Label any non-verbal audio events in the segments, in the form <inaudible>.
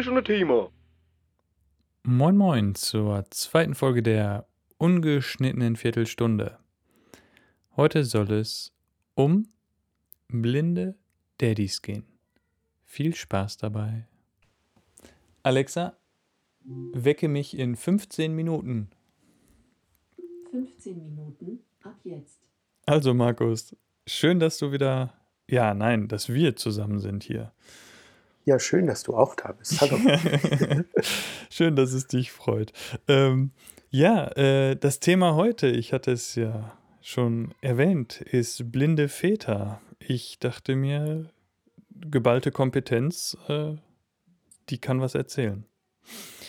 Ihr schon ein Thema? Moin Moin zur zweiten Folge der ungeschnittenen Viertelstunde. Heute soll es um blinde Daddys gehen. Viel Spaß dabei. Alexa, wecke mich in 15 Minuten. 15 Minuten ab jetzt. Also Markus, schön, dass du wieder, ja, nein, dass wir zusammen sind hier. Ja, schön, dass du auch da bist. Hallo. <laughs> schön, dass es dich freut. Ähm, ja, äh, das Thema heute, ich hatte es ja schon erwähnt, ist blinde Väter. Ich dachte mir, geballte Kompetenz, äh, die kann was erzählen.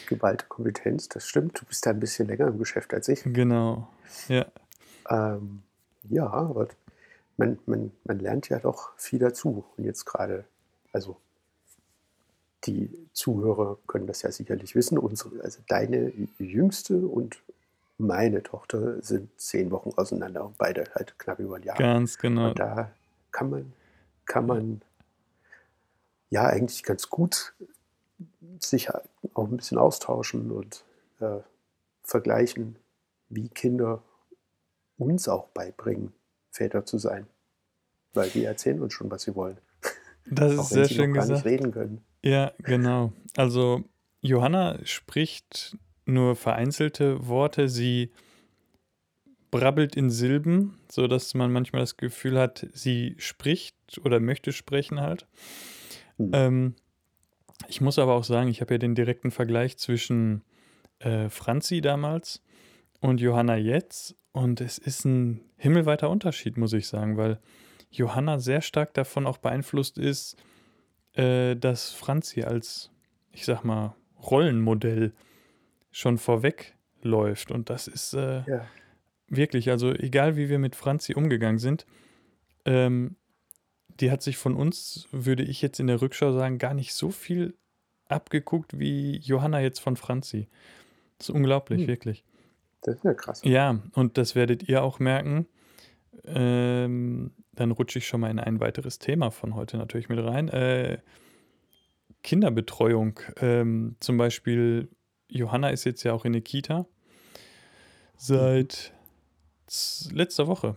Geballte Kompetenz, das stimmt. Du bist da ein bisschen länger im Geschäft als ich. Genau, ja. Ähm, ja, aber man, man, man lernt ja doch viel dazu. Und jetzt gerade, also die Zuhörer können das ja sicherlich wissen. Unsere, also deine jüngste und meine Tochter sind zehn Wochen auseinander und beide halt knapp über ein Jahr. Ganz genau. Und da kann man, kann man ja eigentlich ganz gut sich auch ein bisschen austauschen und äh, vergleichen, wie Kinder uns auch beibringen, Väter zu sein. Weil die erzählen uns schon, was sie wollen. Das ist auch wenn sehr sie schön noch gar gesagt. nicht reden können. Ja, genau. Also Johanna spricht nur vereinzelte Worte. Sie brabbelt in Silben, so dass man manchmal das Gefühl hat, sie spricht oder möchte sprechen halt. Hm. Ähm, ich muss aber auch sagen, ich habe ja den direkten Vergleich zwischen äh, Franzi damals und Johanna jetzt. Und es ist ein himmelweiter Unterschied, muss ich sagen, weil Johanna sehr stark davon auch beeinflusst ist, äh, dass Franzi als, ich sag mal, Rollenmodell schon vorweg läuft. Und das ist äh, Ja. wirklich, also egal wie wir mit Franzi umgegangen sind, ähm, die hat sich von uns, würde ich jetzt in der Rückschau sagen, gar nicht so viel abgeguckt wie Johanna jetzt von Franzi. Das ist unglaublich, Hm. wirklich. Das ist ja krass. Ja, und das werdet ihr auch merken. Ähm, dann rutsche ich schon mal in ein weiteres Thema von heute natürlich mit rein. Äh, Kinderbetreuung. Ähm, zum Beispiel, Johanna ist jetzt ja auch in der Kita seit letzter Woche.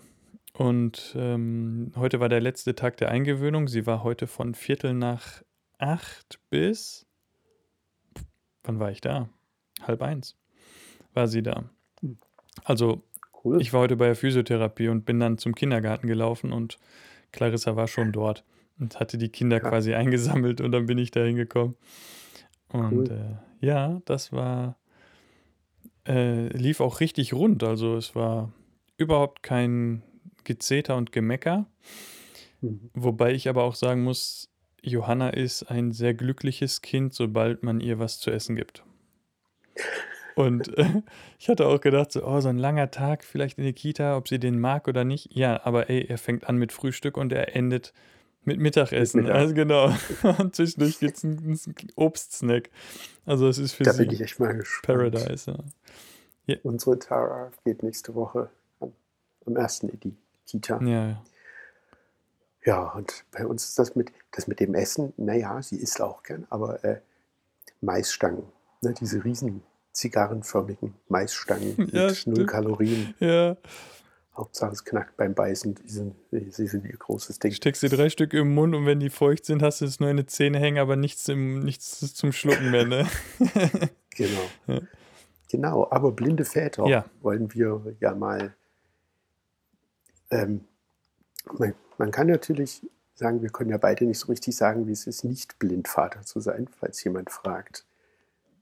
Und ähm, heute war der letzte Tag der Eingewöhnung. Sie war heute von Viertel nach acht bis. Wann war ich da? Halb eins war sie da. Hm. Also Cool. ich war heute bei der Physiotherapie und bin dann zum Kindergarten gelaufen und Clarissa war schon dort und hatte die Kinder Ja. quasi <laughs> eingesammelt und dann bin ich da hingekommen. Und Cool. äh, ja, das war, äh, lief auch richtig rund. Also es war überhaupt kein Gezeter und Gemecker. Mhm. Wobei ich aber auch sagen muss, Johanna ist ein sehr glückliches Kind, sobald man ihr was zu essen gibt. Und äh, <laughs> ich hatte auch gedacht, so, oh, so ein langer Tag vielleicht in der Kita, ob sie den mag oder nicht. Ja, aber ey, er fängt an mit Frühstück und er endet mit Mittagessen. Mittag. Also genau. <laughs> Und zwischendurch gibt es einen, Obstsnack. Also es ist für Da bin sie ich echt mal gespannt. Paradise. Ja. Unsere Tara geht nächste Woche am, am ersten in die Kita. Ja, ja. Ja, und bei uns ist das mit, das mit dem Essen, naja, sie isst auch gern, aber äh, Maisstangen, ne, diese riesen zigarrenförmigen Maisstangen <laughs> Ja, mit null stimmt. Kalorien. ja. Hauptsache es knackt beim Beißen, die sind, sie sind ihr großes Ding. Steckst dir drei Stück im Mund und wenn die feucht sind, hast du es nur in die Zähne hängen, aber nichts, im, nichts zum Schlucken mehr, ne? <laughs> Genau. <laughs> Ja. Genau, aber blinde Väter Ja. wollen wir ja mal. Ähm, man, man kann natürlich sagen, wir können ja beide nicht so richtig sagen, wie es ist, nicht Blindvater zu sein, falls jemand fragt,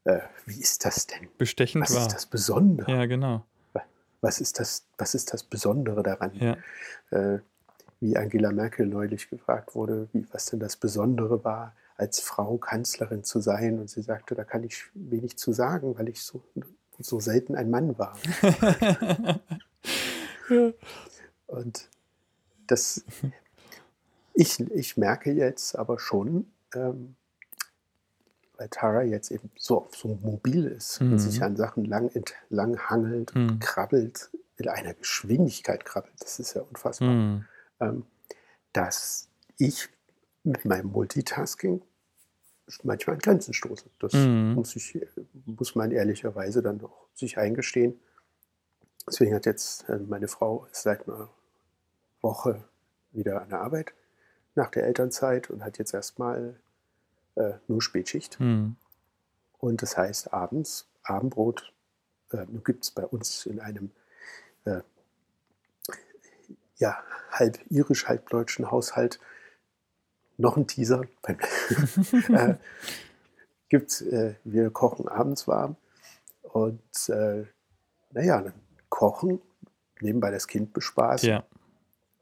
äh, wie ist das denn? Bestechend Was war. ist das Besondere? Ja, genau. Was, ist das, was ist das Besondere daran? Ja. Äh, wie Angela Merkel neulich gefragt wurde, wie, was denn das Besondere war, als Frau Kanzlerin zu sein. Und sie sagte, da kann ich wenig zu sagen, weil ich so, so selten ein Mann war. ja. <laughs> Und das, ich, ich merke jetzt aber schon, ähm, Tara jetzt eben so, so mobil ist Mhm. und sich an Sachen lang entlang hangelt und Mhm. krabbelt, in einer Geschwindigkeit krabbelt, das ist ja unfassbar, Hm. ähm, dass ich mit meinem Multitasking manchmal an Grenzen stoßen. Das Mhm. muss, ich, muss man ehrlicherweise dann auch sich eingestehen. Deswegen hat jetzt äh, meine Frau ist seit einer Woche wieder an der Arbeit nach der Elternzeit und hat jetzt erstmal äh, nur Spätschicht. Mhm. Und das heißt, abends, Abendbrot, äh, gibt es bei uns in einem äh, ja, halb irisch, halb deutschen Haushalt noch ein Teaser. <laughs> Äh, gibt's, äh, wir kochen abends warm und äh, naja, dann kochen, nebenbei das Kind bespaßen, Ja.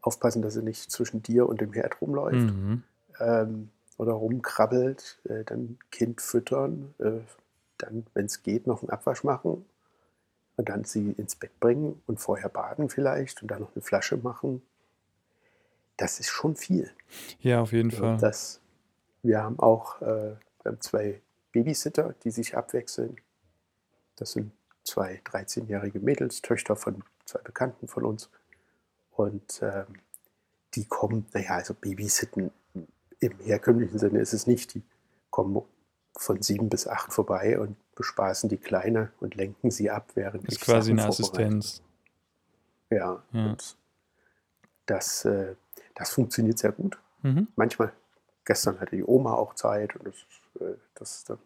aufpassen, dass er nicht zwischen dir und dem Herd rumläuft Mhm. ähm, oder rumkrabbelt, äh, dann Kind füttern, äh, dann, wenn es geht, noch einen Abwasch machen und dann sie ins Bett bringen und vorher baden vielleicht und dann noch eine Flasche machen. Das ist schon viel. Ja, auf jeden Ja, Fall. Das, wir haben auch äh, wir haben zwei Babysitter, die sich abwechseln. Das sind zwei 13-jährige Mädels, Töchter von zwei Bekannten von uns. Und ähm, die kommen, naja, also Babysitten im herkömmlichen Sinne ist es nicht. Die kommen von sieben bis acht vorbei und bespaßen die Kleine und lenken sie ab, während Ist ich quasi Sachen eine. Assistenz. Ja, Ja. und das, äh, das funktioniert sehr gut Mhm. manchmal, gestern hatte die Oma auch Zeit und das, ist, äh, das, ist dann-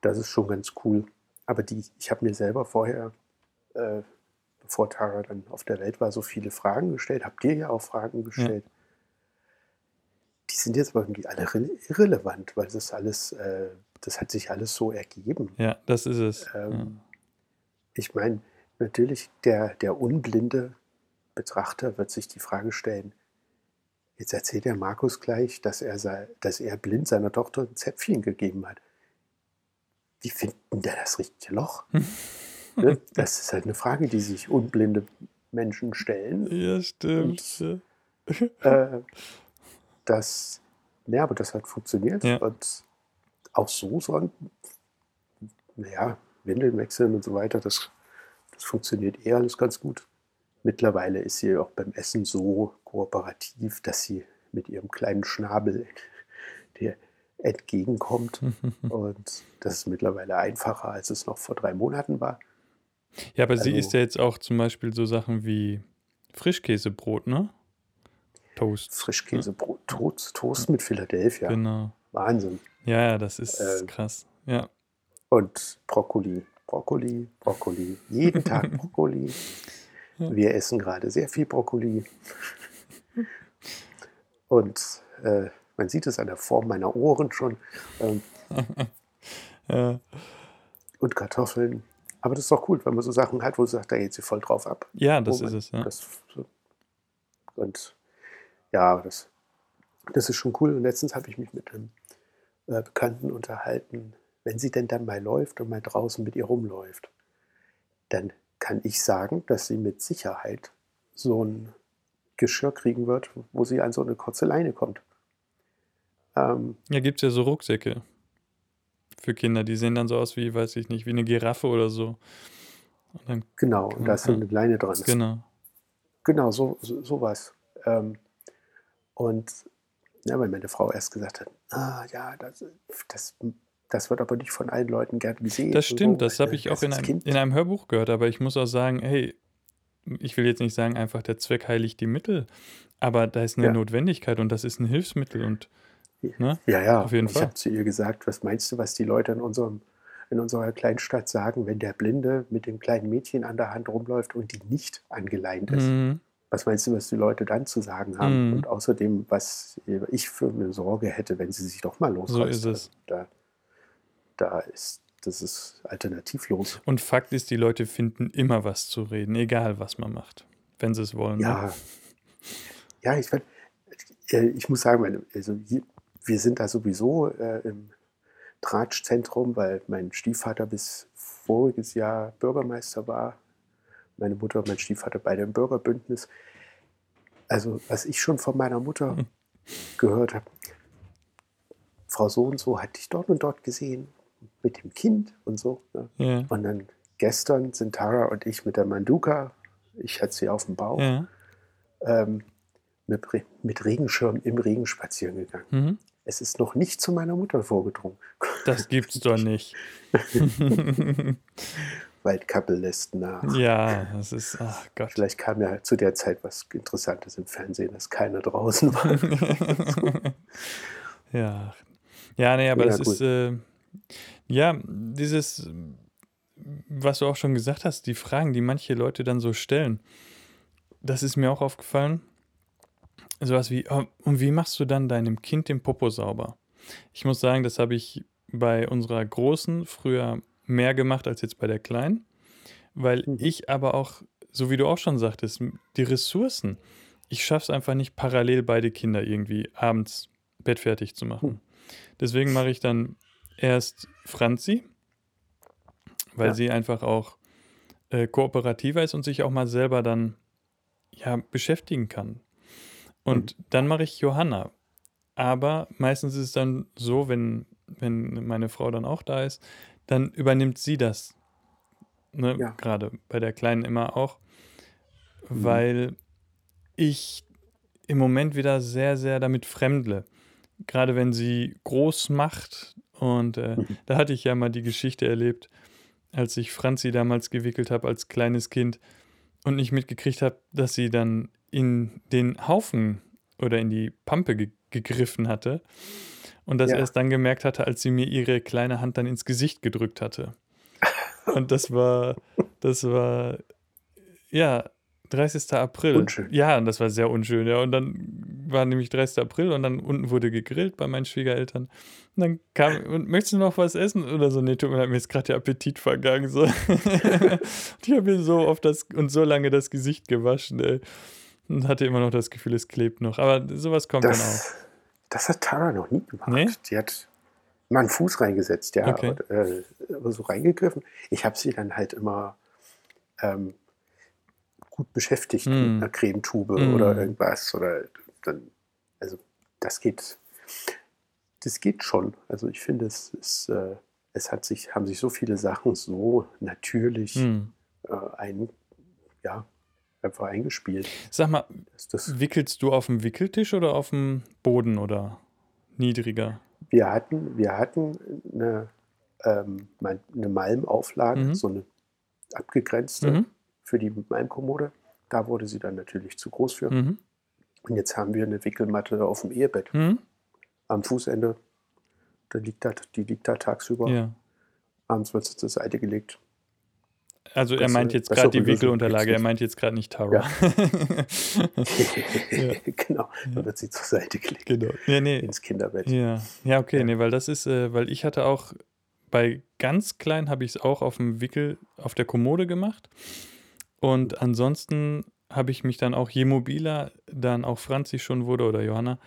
das ist schon ganz cool. Aber die, ich habe mir selber vorher, äh, bevor Tara dann auf der Welt war, so viele Fragen gestellt, habt ihr ja auch Fragen gestellt. Die sind jetzt aber irgendwie alle irre- irrelevant, weil das alles, äh, das hat sich alles so ergeben. Ja, das ist es. Ähm, Ich meine, natürlich, der, der unblinde Betrachter wird sich die Frage stellen, jetzt erzählt der Markus gleich, dass er, sei, dass er blind seiner Tochter ein Zäpfchen gegeben hat. Wie finden der das richtige Loch? <laughs> ne? Das ist halt eine Frage, die sich unblinde Menschen stellen. ja. ja, stimmt. Und- Ja. Äh, das, ja, aber das hat funktioniert. Ja. Und auch so sollen, naja, Windeln wechseln und so weiter, das, das funktioniert eh alles ganz gut. Mittlerweile ist sie auch beim Essen so kooperativ, dass sie mit ihrem kleinen Schnabel <laughs> dir entgegenkommt. <laughs> Und das ist mittlerweile einfacher, als es noch vor drei Monaten war. Ja, aber sie Also- isst ja jetzt auch zum Beispiel so Sachen wie Frischkäsebrot, ne? Toast. Frischkäsebrot, Toast, Toast mit Philadelphia. Genau. Wahnsinn. Ja, ja, das ist Ähm, krass. Ja. Und Brokkoli, Brokkoli, Brokkoli. Jeden Tag <laughs> Brokkoli. Wir essen gerade sehr viel Brokkoli. Und äh, man sieht es an der Form meiner Ohren schon. Ähm, <laughs> Ja, und Kartoffeln. Aber das ist doch cool, wenn man so Sachen hat, wo man sagt, da geht sie voll drauf ab. ja das Wo ist es. Ja. das und ja, das, das ist schon cool. Und letztens habe ich mich mit einem äh, Bekannten unterhalten, wenn sie denn dann mal läuft und mal draußen mit ihr rumläuft, dann kann ich sagen, dass sie mit Sicherheit so ein Geschirr kriegen wird, wo sie an so eine kurze Leine kommt. Ähm, Ja, gibt es ja so Rucksäcke für Kinder. Die sehen dann so aus wie, weiß ich nicht, wie eine Giraffe oder so. Und dann, genau, und da ist so eine Leine dran. genau. Genau, so, so, sowas. Ähm, und ja, weil meine Frau erst gesagt hat, ah ja, das, das, das wird aber nicht von allen Leuten gern gesehen. Das stimmt, so, das habe ich äh, auch in einem, Kind- in einem Hörbuch gehört, aber ich muss auch sagen, hey, ich will jetzt nicht sagen, einfach der Zweck heiligt die Mittel, aber da ist eine Ja. Notwendigkeit und das ist ein Hilfsmittel und ne? Ja, ja, Auf jeden ich Fall. habe zu ihr gesagt, was meinst du, was die Leute in, unserem, in unserer Kleinstadt sagen, wenn der Blinde mit dem kleinen Mädchen an der Hand rumläuft und die nicht angeleint ist? Mhm. Was meinst du, was die Leute dann zu sagen haben? Mhm. Und außerdem, was ich für eine Sorge hätte, wenn sie sich doch mal losreißt. ist es. Da, da ist, das ist alternativlos. Und Fakt ist, die Leute finden immer was zu reden, egal was man macht, wenn sie es wollen. Ne? Ja, ja ich, äh, ich muss sagen, also hier, wir sind da sowieso äh, im Tratschzentrum, weil mein Stiefvater bis voriges Jahr Bürgermeister war. Meine Mutter und mein Stiefvater beide im Bürgerbündnis. Also, was ich schon von meiner Mutter Hm. gehört habe, Frau so und so hat dich dort und dort gesehen mit dem Kind und so. Ne? Ja. Und dann gestern sind Tara und ich mit der Manduka, ich hatte sie auf dem Bauch, ja. ähm, mit, Re- mit Regenschirm im Regen spazieren gegangen. Mhm. es ist noch nicht zu meiner Mutter vorgedrungen. Das gibt's doch nicht. <laughs> <laughs> Waldkappel lässt nach. Ja, das ist, ach Gott. Vielleicht kam ja zu der Zeit was Interessantes im Fernsehen, dass keiner draußen war. <laughs> ja. Ja, nee, aber Ja, das ist, äh, ja, dieses, was du auch schon gesagt hast, die Fragen, die manche Leute dann so stellen, das ist mir auch aufgefallen. Sowas wie, oh, und wie machst du dann deinem Kind den Popo sauber? Ich muss sagen, das habe ich bei unserer Großen früher mehr gemacht als jetzt bei der Kleinen, weil Mhm. ich aber auch, so wie du auch schon sagtest, die Ressourcen, ich schaffe es einfach nicht, parallel beide Kinder irgendwie abends bettfertig zu machen. Hm. Deswegen mache ich dann erst Franzi, weil Ja. sie einfach auch äh, kooperativer ist und sich auch mal selber dann ja, beschäftigen kann. Und dann mache ich Johanna. Aber meistens ist es dann so, wenn, wenn meine Frau dann auch da ist, dann übernimmt sie das. Ne? Ja. Gerade bei der Kleinen immer auch. Mhm. Weil ich im Moment wieder sehr, sehr damit fremdle. Gerade wenn sie groß macht. Und äh, Mhm. da hatte ich ja mal die Geschichte erlebt, als ich Franzi damals gewickelt habe als kleines Kind und nicht mitgekriegt habe, dass sie dann in den Haufen oder in die Pampe ge gegriffen hatte und das Ja. erst dann gemerkt hatte, als sie mir ihre kleine Hand dann ins Gesicht gedrückt hatte. Und das war, das war, ja, 30. April. Unschön. Ja, und das war sehr unschön, ja. Und dann war nämlich 30. April und dann unten wurde gegrillt bei meinen Schwiegereltern. Und dann kam, und möchtest du noch was essen? Oder so, nee, tut mir leid, mir ist gerade der Appetit vergangen. So. und <laughs> ich habe mir so oft das und so lange das Gesicht gewaschen, ey. Und hatte immer noch das Gefühl, es klebt noch. Aber sowas kommt dann auch. Das, hat Tara noch nie gemacht. Nee? Die hat mal einen Fuß reingesetzt, ja, Okay. und, äh, aber so reingegriffen. Ich habe sie dann halt immer ähm, gut beschäftigt Mm. mit einer Cremetube Mm. oder irgendwas. Oder dann, also das geht, das geht schon. Also ich finde, es ist, äh, es hat sich, haben sich so viele Sachen so natürlich Hm. äh, ein, ja, einfach eingespielt. Sag mal, wickelst du auf dem Wickeltisch oder auf dem Boden oder niedriger? Wir hatten, wir hatten eine, ähm, eine Malmauflage, Mhm. so eine abgegrenzte Mhm. für die Malmkommode. Da wurde sie dann natürlich zu groß für. Mhm. Und jetzt haben wir eine Wickelmatte auf dem Ehebett Mhm. am Fußende. Da liegt da, die liegt da tagsüber. Ja. Abends wird sie zur Seite gelegt. Also er meint jetzt gerade die Wickelunterlage, er meint jetzt gerade nicht Tara. <laughs> <laughs> Ja. genau, dann wird sie zur Seite gelegt. genau. Nee, nee. Ins Kinderbett. Ja, ja, okay, Ja. nee, weil das ist, äh, weil ich hatte auch bei ganz klein habe ich es auch auf dem Wickel auf der Kommode gemacht. Und ansonsten habe ich mich dann auch, je mobiler dann auch Franzi schon wurde oder Johanna,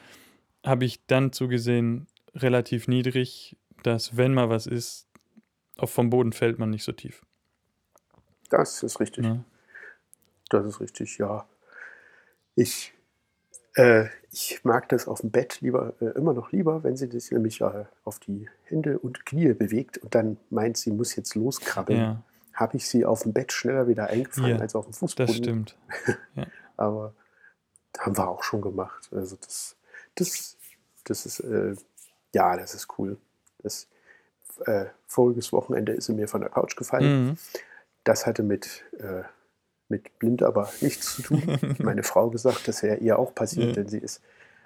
habe ich dann zugesehen, relativ niedrig, dass wenn mal was ist, auch vom Boden fällt man nicht so tief. Das ist richtig. Ne? Das ist richtig, ja. Ich, äh, ich mag das auf dem Bett lieber, äh, immer noch lieber, wenn sie sich nämlich äh, auf die Hände und Knie bewegt und dann meint, sie muss jetzt loskrabbeln. Ja, Habe ich sie auf dem Bett schneller wieder eingefangen Ja, als auf dem Fußboden. das stimmt. <laughs> Aber haben wir auch schon gemacht. Also das, das, das ist, äh, ja, das ist cool. Das, äh, voriges Wochenende ist sie mir von der Couch gefallen. Mhm. Das hatte mit, äh, mit blind aber nichts zu tun. <laughs> Meine Frau gesagt, das wäre ihr auch passiert, Ja. denn sie ist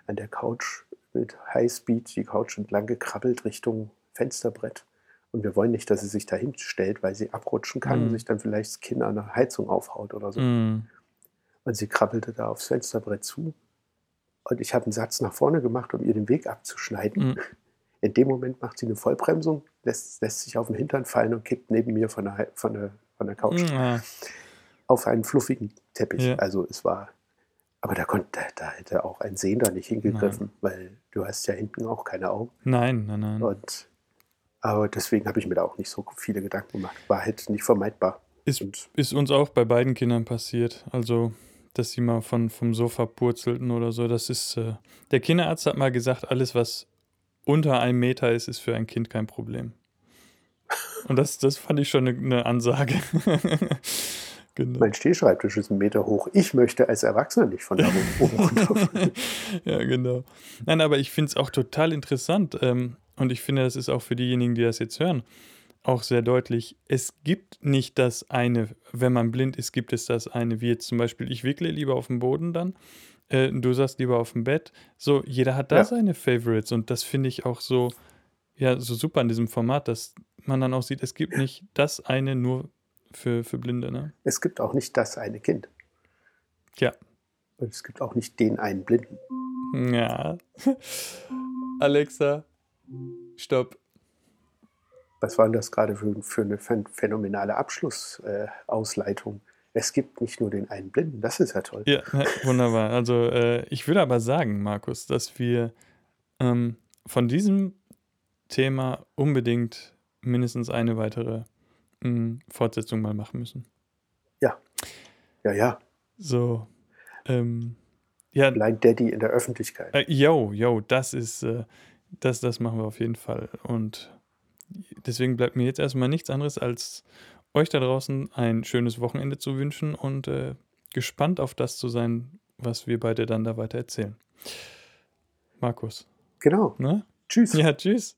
an der Couch mit Highspeed die Couch entlang gekrabbelt Richtung Fensterbrett. Und wir wollen nicht, dass sie sich dahin stellt, weil sie abrutschen kann und Mhm. sich dann vielleicht das Kind an der Heizung aufhaut oder so. Mhm. Und sie krabbelte da aufs Fensterbrett zu. Und ich habe einen Satz nach vorne gemacht, um ihr den Weg abzuschneiden. Mhm. In dem Moment macht sie eine Vollbremsung, lässt, lässt sich auf den Hintern fallen und kippt neben mir von der, von der, von der Couch Ja. auf einen fluffigen Teppich. Ja. Also es war, aber da konnte, da, hätte auch ein Sehender nicht hingegriffen, weil du hast ja hinten auch keine Augen. Nein, nein, nein. Und aber deswegen habe ich mir da auch nicht so viele Gedanken gemacht. War halt nicht vermeidbar. Ist, Und ist uns auch bei beiden Kindern passiert. Also, dass sie mal von, vom Sofa purzelten oder so. Das ist. Äh, der Kinderarzt hat mal gesagt, alles, was unter einem Meter ist, ist für ein Kind kein Problem. Und das, das fand ich schon eine, eine Ansage. <laughs> Genau. Mein Stehschreibtisch ist einen Meter hoch. Ich möchte als Erwachsener nicht von da oben <laughs> runterfallen. Ja, genau. Nein, aber ich finde es auch total interessant. Ähm, und ich finde, das ist auch für diejenigen, die das jetzt hören, auch sehr deutlich. Es gibt nicht das eine, wenn man blind ist, gibt es das eine, wie jetzt zum Beispiel, ich wickle lieber auf dem Boden dann. Äh, du sagst lieber auf dem Bett. So, jeder hat da Ja. seine Favorites. Und das finde ich auch so, ja, so super an diesem Format, dass man dann auch sieht, es gibt nicht das eine nur für, für Blinde, ne? Es gibt auch nicht das eine Kind. Ja. Und es gibt auch nicht den einen Blinden. Ja. <laughs> Alexa, stopp. Was war denn das gerade für, für eine phän- phänomenale Abschlussausleitung? Äh, es gibt nicht nur den einen Blinden. Das ist ja toll. Ja, wunderbar. Also äh, ich würde aber sagen, Markus, dass wir ähm, von diesem Thema unbedingt mindestens eine weitere mh, Fortsetzung mal machen müssen. Ja, ja. So, ähm, ja, Blind Daddy in der Öffentlichkeit. Äh, yo, yo, das ist, äh, das, das machen wir auf jeden Fall. Und deswegen bleibt mir jetzt erstmal nichts anderes, als euch da draußen ein schönes Wochenende zu wünschen und äh, gespannt auf das zu sein, was wir beide dann da weiter erzählen. Markus, Genau. ne? Tschüss. Ja, tschüss.